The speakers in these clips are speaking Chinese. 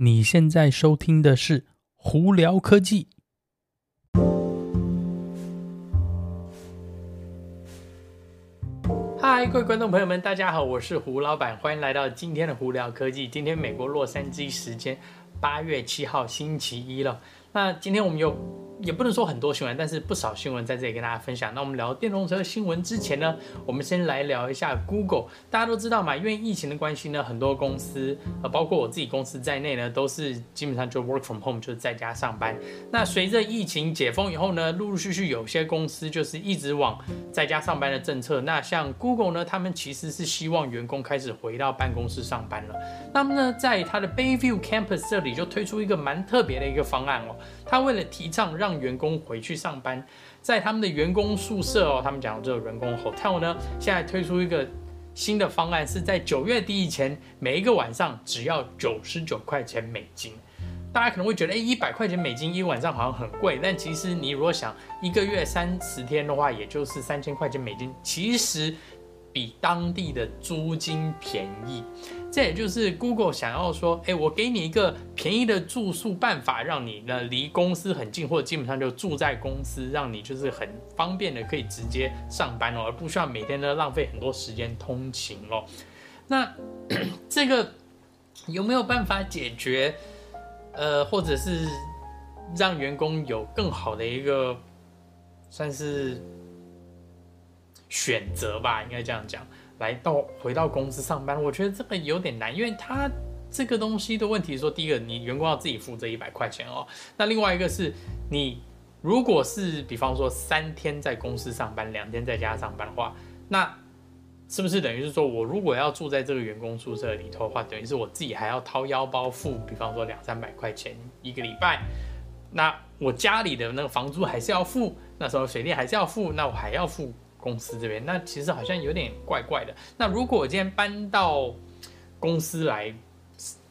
你现在收听的是《胡聊科技》。嗨，各位观众朋友们，大家好，我是胡老板，欢迎来到今天的《胡聊科技》。今天美国洛杉矶时间八月七号星期一了。那今天我们有。也不能说很多新闻，但是不少新闻在这里跟大家分享。那我们聊电动车新闻之前呢，我们先来聊一下 Google。大家都知道嘛，因为疫情的关系呢，很多公司，呃，包括我自己公司在内呢，都是基本上就 work from home，就是在家上班。那随着疫情解封以后呢，陆陆续续有些公司就是一直往在家上班的政策。那像 Google 呢，他们其实是希望员工开始回到办公室上班了。那么呢，在它的 Bayview Campus 这里就推出一个蛮特别的一个方案哦。他为了提倡让让员工回去上班，在他们的员工宿舍哦，他们讲的这个员工 hotel 呢，现在推出一个新的方案，是在九月底以前，每一个晚上只要九十九块钱美金。大家可能会觉得，哎，一百块钱美金一晚上好像很贵，但其实你如果想一个月三十天的话，也就是三千块钱美金，其实。比当地的租金便宜，这也就是 Google 想要说，哎，我给你一个便宜的住宿办法，让你呢离公司很近，或者基本上就住在公司，让你就是很方便的可以直接上班哦，而不需要每天都浪费很多时间通勤哦。那这个有没有办法解决？呃，或者是让员工有更好的一个算是？选择吧，应该这样讲，来到回到公司上班，我觉得这个有点难，因为他这个东西的问题是说，第一个你员工要自己付这一百块钱哦，那另外一个是你如果是比方说三天在公司上班，两天在家上班的话，那是不是等于是说我如果要住在这个员工宿舍里头的话，等于是我自己还要掏腰包付，比方说两三百块钱一个礼拜，那我家里的那个房租还是要付，那时候水电还是要付，那我还要付。公司这边，那其实好像有点怪怪的。那如果我今天搬到公司来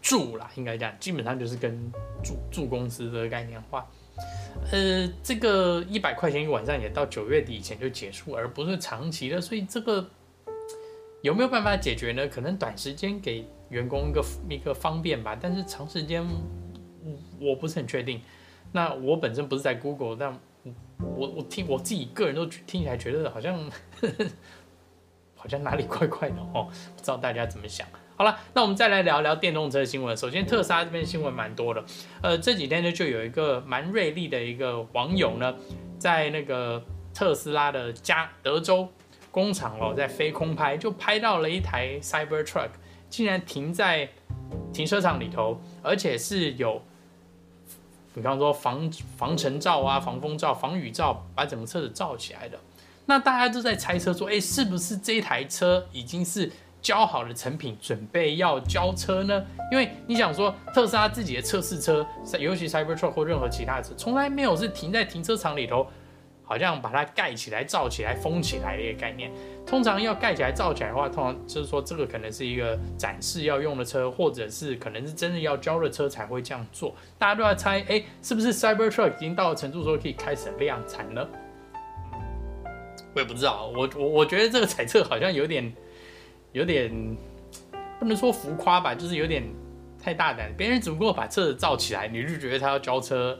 住啦，应该这样，基本上就是跟住住公司这个概念化，呃，这个一百块钱一晚上也到九月底以前就结束，而不是长期的。所以这个有没有办法解决呢？可能短时间给员工一个一个方便吧，但是长时间我不是很确定。那我本身不是在 Google，但我我听我自己个人都听起来觉得好像呵呵好像哪里怪怪的哦，不知道大家怎么想。好了，那我们再来聊聊电动车新闻。首先，特斯拉这边新闻蛮多的。呃，这几天呢，就有一个蛮锐利的一个网友呢，在那个特斯拉的加德州工厂哦，在飞空拍，就拍到了一台 Cybertruck 竟然停在停车场里头，而且是有。比方说防防尘罩啊、防风罩、防雨罩，把整个车子罩起来的。那大家都在猜测说，哎，是不是这台车已经是交好了成品，准备要交车呢？因为你想说，特斯拉自己的测试车，尤其 Cybertruck 或任何其他的车，从来没有是停在停车场里头。好像把它盖起来、罩起来、封起来的一个概念。通常要盖起来、罩起来的话，通常就是说这个可能是一个展示要用的车，或者是可能是真的要交的车才会这样做。大家都在猜，哎，是不是 Cybertruck 已经到了程度说可以开始量产了？我也不知道，我我我觉得这个猜测好像有点有点不能说浮夸吧，就是有点太大胆。别人只不过把车子罩起来，你就觉得他要交车。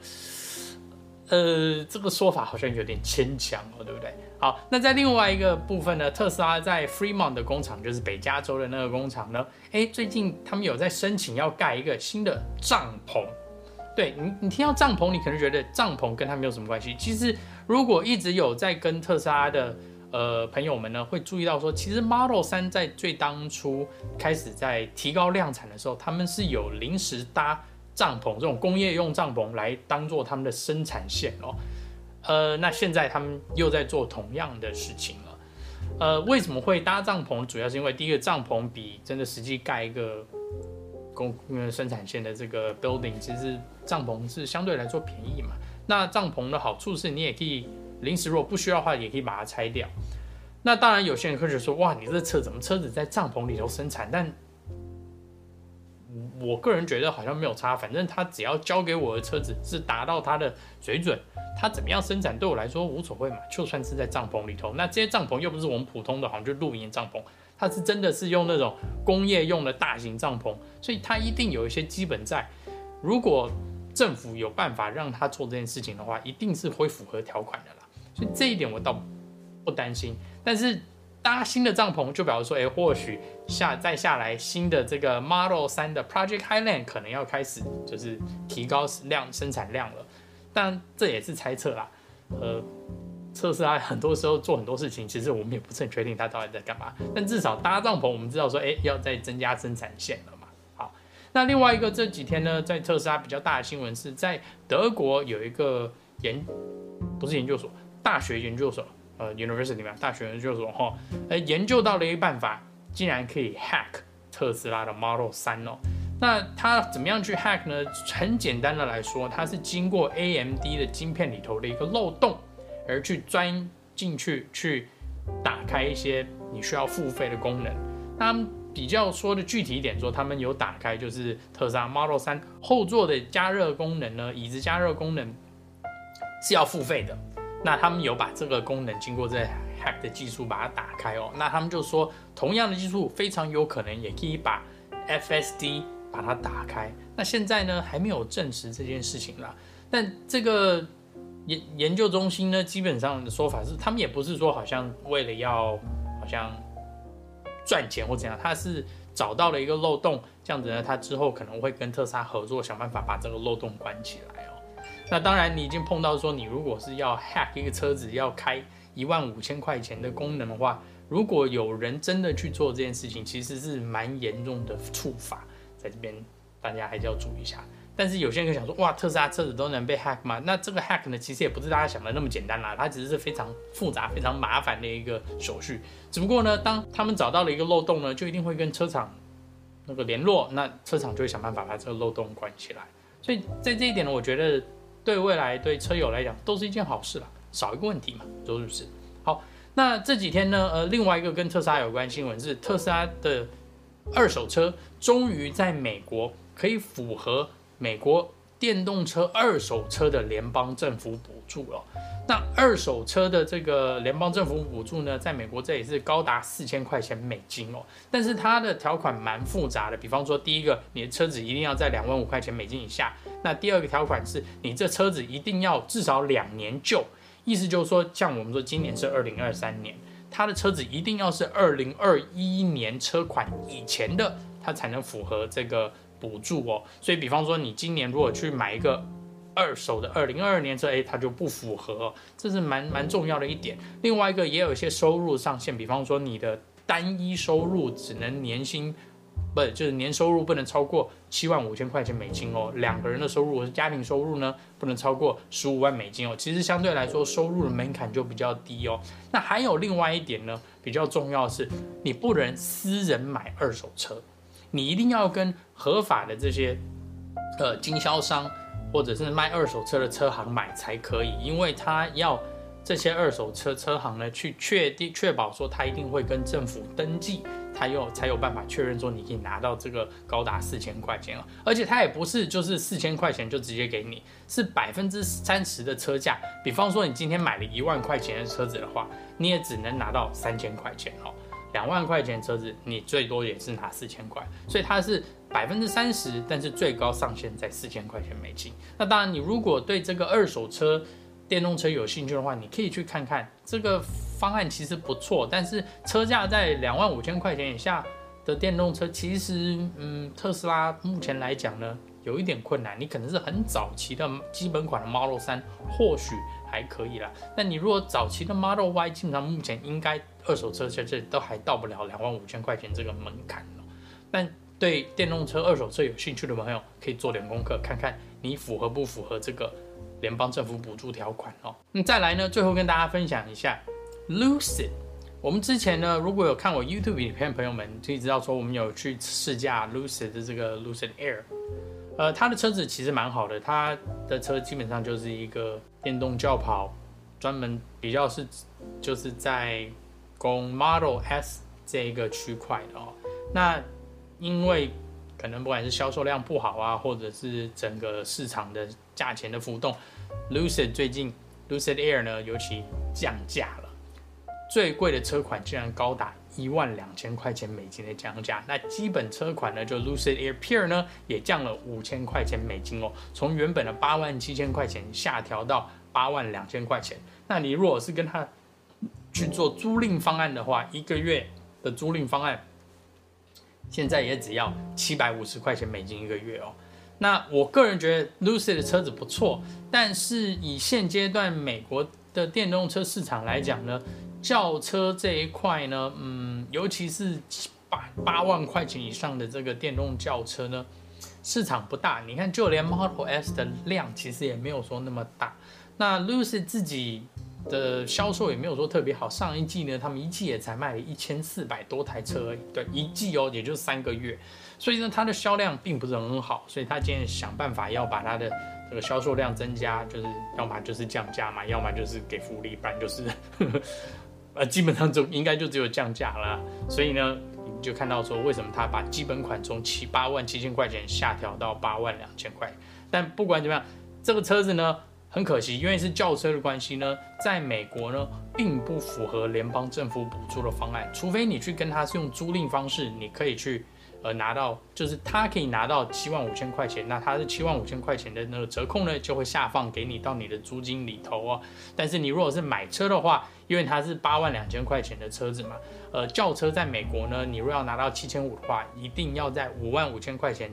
呃，这个说法好像有点牵强哦，对不对？好，那在另外一个部分呢，特斯拉在 Fremont 的工厂，就是北加州的那个工厂呢，诶，最近他们有在申请要盖一个新的帐篷。对你，你听到帐篷，你可能觉得帐篷跟他没有什么关系。其实，如果一直有在跟特斯拉的呃朋友们呢，会注意到说，其实 Model 3在最当初开始在提高量产的时候，他们是有临时搭。帐篷这种工业用帐篷来当做他们的生产线哦，呃，那现在他们又在做同样的事情了，呃，为什么会搭帐篷？主要是因为第一个帐篷比真的实际盖一个工生产线的这个 building，其实帐篷是相对来说便宜嘛。那帐篷的好处是你也可以临时如果不需要的话，也可以把它拆掉。那当然有些人会觉得说，哇，你这车怎么车子在帐篷里头生产？但我个人觉得好像没有差，反正他只要交给我的车子是达到他的水准，他怎么样生产对我来说无所谓嘛。就算是在帐篷里头，那这些帐篷又不是我们普通的，好像就露营帐篷，它是真的是用那种工业用的大型帐篷，所以它一定有一些基本在。如果政府有办法让他做这件事情的话，一定是会符合条款的啦。所以这一点我倒不担心。但是搭新的帐篷，就表示说，哎，或许下再下来新的这个 Model 3的 Project Highland 可能要开始就是提高量生产量了。但这也是猜测啦。呃，特斯拉很多时候做很多事情，其实我们也不是很确定他到底在干嘛。但至少搭帐篷，我们知道说，哎，要再增加生产线了嘛。好，那另外一个这几天呢，在特斯拉比较大的新闻是在德国有一个研，不是研究所，大学研究所。呃，University 里面大学就是说，哈，呃，研究到了一个办法，竟然可以 hack 特斯拉的 Model 3哦。那它怎么样去 hack 呢？很简单的来说，它是经过 AMD 的晶片里头的一个漏洞，而去钻进去，去打开一些你需要付费的功能。他们比较说的具体一点说，他们有打开就是特斯拉 Model 3后座的加热功能呢，椅子加热功能是要付费的。那他们有把这个功能经过这 hack 的技术把它打开哦，那他们就说同样的技术非常有可能也可以把 FSD 把它打开。那现在呢还没有证实这件事情啦，但这个研研究中心呢基本上的说法是，他们也不是说好像为了要好像赚钱或怎样，他是找到了一个漏洞，这样子呢，他之后可能会跟特斯拉合作，想办法把这个漏洞关起来。那当然，你已经碰到说，你如果是要 hack 一个车子，要开一万五千块钱的功能的话，如果有人真的去做这件事情，其实是蛮严重的处罚，在这边大家还是要注意一下。但是有些人想说，哇，特斯拉车子都能被 hack 吗？那这个 hack 呢，其实也不是大家想的那么简单啦，它只是非常复杂、非常麻烦的一个手续。只不过呢，当他们找到了一个漏洞呢，就一定会跟车厂那个联络，那车厂就会想办法把这个漏洞关起来。所以在这一点呢，我觉得。对未来对车友来讲都是一件好事了，少一个问题嘛，都是不是？好，那这几天呢，呃，另外一个跟特斯拉有关新闻是特斯拉的二手车终于在美国可以符合美国电动车二手车的联邦政府补助了。那二手车的这个联邦政府补助呢，在美国这也是高达四千块钱美金哦。但是它的条款蛮复杂的，比方说，第一个，你的车子一定要在两万五块钱美金以下；那第二个条款是你这车子一定要至少两年旧，意思就是说，像我们说今年是二零二三年，它的车子一定要是二零二一年车款以前的，它才能符合这个补助哦。所以，比方说，你今年如果去买一个。二手的二零二二年车，哎，它就不符合，这是蛮蛮重要的一点。另外一个也有一些收入上限，比方说你的单一收入只能年薪，不就是年收入不能超过七万五千块钱美金哦。两个人的收入或是家庭收入呢，不能超过十五万美金哦。其实相对来说，收入的门槛就比较低哦。那还有另外一点呢，比较重要的是，你不能私人买二手车，你一定要跟合法的这些呃经销商。或者是卖二手车的车行买才可以，因为他要这些二手车车行呢去确定确保说他一定会跟政府登记，他又才有办法确认说你可以拿到这个高达四千块钱，而且他也不是就是四千块钱就直接给你，是百分之三十的车价。比方说你今天买了一万块钱的车子的话，你也只能拿到三千块钱哦。两万块钱车子你最多也是拿四千块，所以它是。百分之三十，但是最高上限在四千块钱美金。那当然，你如果对这个二手车、电动车有兴趣的话，你可以去看看这个方案，其实不错。但是车价在两万五千块钱以下的电动车，其实，嗯，特斯拉目前来讲呢，有一点困难。你可能是很早期的基本款的 Model 3，或许还可以啦。那你如果早期的 Model Y，基本上目前应该二手车在这都还到不了两万五千块钱这个门槛了。但对电动车、二手车有兴趣的朋友，可以做点功课，看看你符合不符合这个联邦政府补助条款哦。那再来呢，最后跟大家分享一下 Lucid。我们之前呢，如果有看我 YouTube 影片的朋友们，就知道说我们有去试驾 Lucid 的这个 Lucid Air。呃，它的车子其实蛮好的，它的车基本上就是一个电动轿跑，专门比较是就是在供 Model S 这一个区块的哦。那因为可能不管是销售量不好啊，或者是整个市场的价钱的浮动，Lucid 最近 Lucid Air 呢尤其降价了，最贵的车款竟然高达一万两千块钱美金的降价。那基本车款呢，就 Lucid Air Pure 呢，也降了五千块钱美金哦，从原本的八万七千块钱下调到八万两千块钱。那你如果是跟他去做租赁方案的话，一个月的租赁方案现在也只要七百五十块钱美金一个月哦。那我个人觉得 Lucid 的车子不错，但是以现阶段美国的电动车市场来讲呢，轿车这一块呢，嗯，尤其是八八万块钱以上的这个电动轿车呢，市场不大。你看，就连 Model S 的量其实也没有说那么大。那 Lucy 自己的销售也没有说特别好，上一季呢，他们一季也才卖了一千四百多台车而已，对，一季哦，也就三个月，所以呢，它的销量并不是很好，所以他今天想办法要把它的这个销售量增加，就是要么就是降价嘛，要么就是给福利，不然就是，呃，基本上就应该就只有降价啦，所以呢，你就看到说为什么他把基本款从七八万七千块钱下调到八万两千块，但不管怎么样，这个车子呢。很可惜，因为是轿车的关系呢，在美国呢，并不符合联邦政府补助的方案。除非你去跟他是用租赁方式，你可以去呃拿到，就是他可以拿到七万五千块钱，那他是七万五千块钱的那个折扣呢，就会下放给你到你的租金里头哦。但是你如果是买车的话，因为它是八万两千块钱的车子嘛，呃，轿车在美国呢，你如果要拿到七千五的话，一定要在五万五千块钱。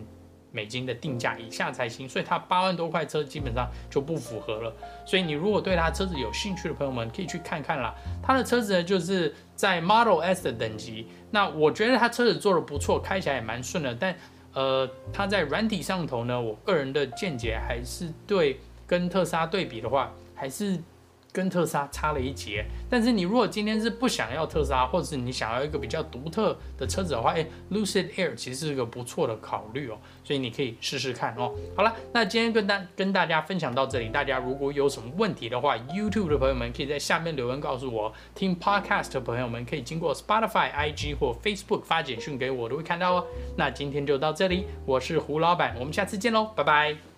美金的定价以下才行，所以它八万多块车基本上就不符合了。所以你如果对它车子有兴趣的朋友们，可以去看看啦。它的车子呢，就是在 Model S 的等级。那我觉得它车子做的不错，开起来也蛮顺的。但呃，它在软体上头呢，我个人的见解还是对跟特斯拉对比的话，还是。跟特斯拉差了一截，但是你如果今天是不想要特斯拉，或者是你想要一个比较独特的车子的话，诶，Lucid Air 其实是个不错的考虑哦，所以你可以试试看哦。好了，那今天跟大跟大家分享到这里，大家如果有什么问题的话，YouTube 的朋友们可以在下面留言告诉我，听 Podcast 的朋友们可以经过 Spotify、IG 或 Facebook 发简讯给我，都会看到哦。那今天就到这里，我是胡老板，我们下次见喽，拜拜。